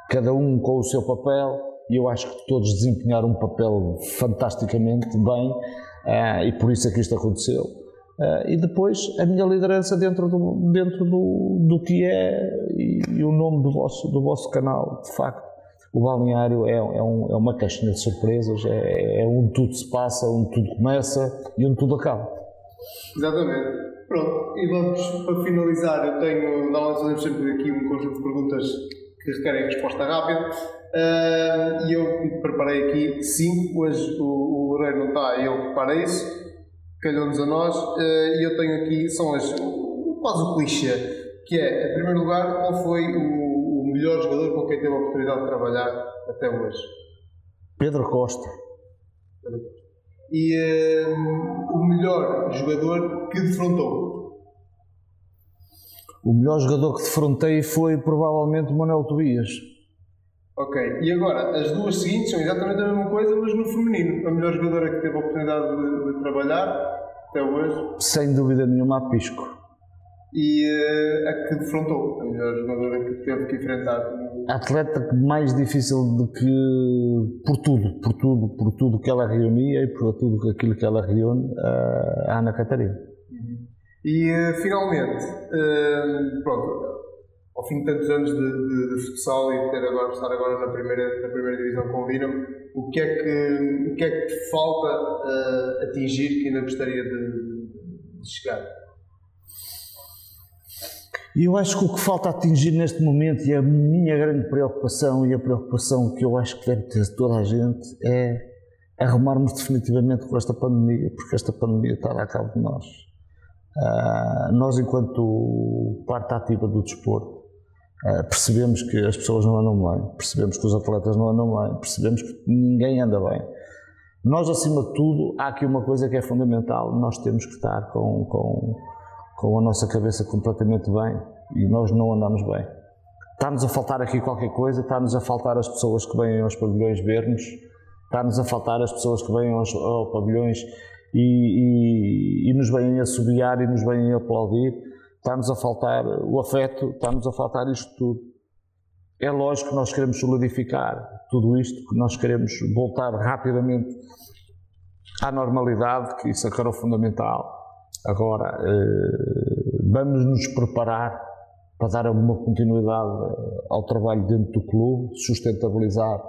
cada um com o seu papel, e eu acho que todos desempenharam um papel fantasticamente bem, uh, e por isso é que isto aconteceu. Uh, e depois a minha liderança dentro do, dentro do, do que é e, e o nome do vosso, do vosso canal, de facto o balneário é, é, um, é uma caixinha de surpresas, é, é onde tudo se passa, onde tudo começa e onde tudo acaba. Exatamente. Pronto, e vamos para finalizar. Eu tenho, nós fazemos sempre aqui um conjunto de perguntas que requerem resposta rápida. Uh, e eu preparei aqui cinco. Hoje o, o Loureiro não está, eu preparei isso. Calhou-nos a nós. Uh, e eu tenho aqui, são as, quase o clichê, que é, em primeiro lugar, qual foi o melhor jogador com quem teve a oportunidade de trabalhar até hoje? Pedro Costa. E um, o melhor jogador que defrontou? O melhor jogador que defrontei foi provavelmente o Manuel Tobias. Ok, e agora, as duas seguintes são exatamente a mesma coisa, mas no feminino. A melhor jogadora que teve a oportunidade de, de trabalhar até hoje? Sem dúvida nenhuma, a Pisco. E uh, a que defrontou, a melhor jogadora que teve que enfrentar? A atleta mais difícil do que por tudo, por tudo, por tudo que ela reunia e por tudo aquilo que ela reúne, a Ana Catarina. E uh, finalmente, uh, pronto, ao fim de tantos anos de, de, de futsal e de ter agora, estar agora na primeira, na primeira divisão com o Dinamo, o que é que, o que, é que te falta uh, atingir que ainda gostaria de, de chegar? Eu acho que o que falta atingir neste momento e a minha grande preocupação e a preocupação que eu acho que deve ter toda a gente é arrumarmos definitivamente com esta pandemia, porque esta pandemia está a cabo de nós. Uh, nós, enquanto parte ativa do desporto, Uh, percebemos que as pessoas não andam bem, percebemos que os atletas não andam bem, percebemos que ninguém anda bem. Nós, acima de tudo, há aqui uma coisa que é fundamental: nós temos que estar com, com, com a nossa cabeça completamente bem e nós não andamos bem. Está-nos a faltar aqui qualquer coisa, está-nos a faltar as pessoas que vêm aos pavilhões ver-nos, está-nos a faltar as pessoas que vêm aos, aos pavilhões e, e, e nos vêm assobiar e nos vêm aplaudir está-nos a faltar o afeto, está-nos a faltar isto tudo. É lógico que nós queremos solidificar tudo isto, que nós queremos voltar rapidamente à normalidade, que isso é o fundamental. Agora, eh, vamos nos preparar para dar alguma continuidade ao trabalho dentro do clube, sustentabilizar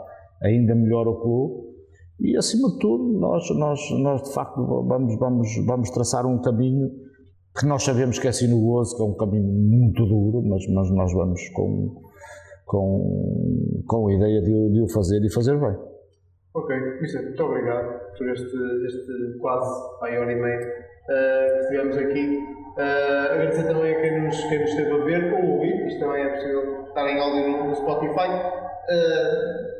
ainda melhor o clube e, acima de tudo, nós, nós, nós de facto vamos, vamos, vamos traçar um caminho que nós sabemos que é sinuoso, que é um caminho muito duro, mas, mas nós vamos com, com, com a ideia de, de o fazer e fazer bem. Ok, Mister, muito obrigado por este, este quase meia hora e meia uh, que estivemos aqui. Uh, agradecer também a quem nos, quem nos esteve a ver ou ouvir, isto também é possível estar em áudio no, no Spotify. Uh,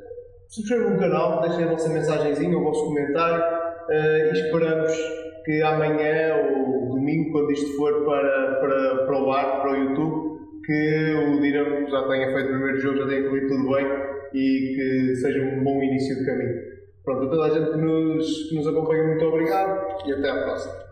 subscrevam o canal, deixem a vossa mensagenzinha, o vosso comentário uh, e esperamos que amanhã ou domingo, quando isto for para, para, para o ar, para o YouTube, que o Dinamo já tenha feito o primeiro jogo, já tenha corrido tudo bem e que seja um bom início de caminho. Pronto, a toda a gente que nos, que nos acompanha, muito obrigado e até à próxima.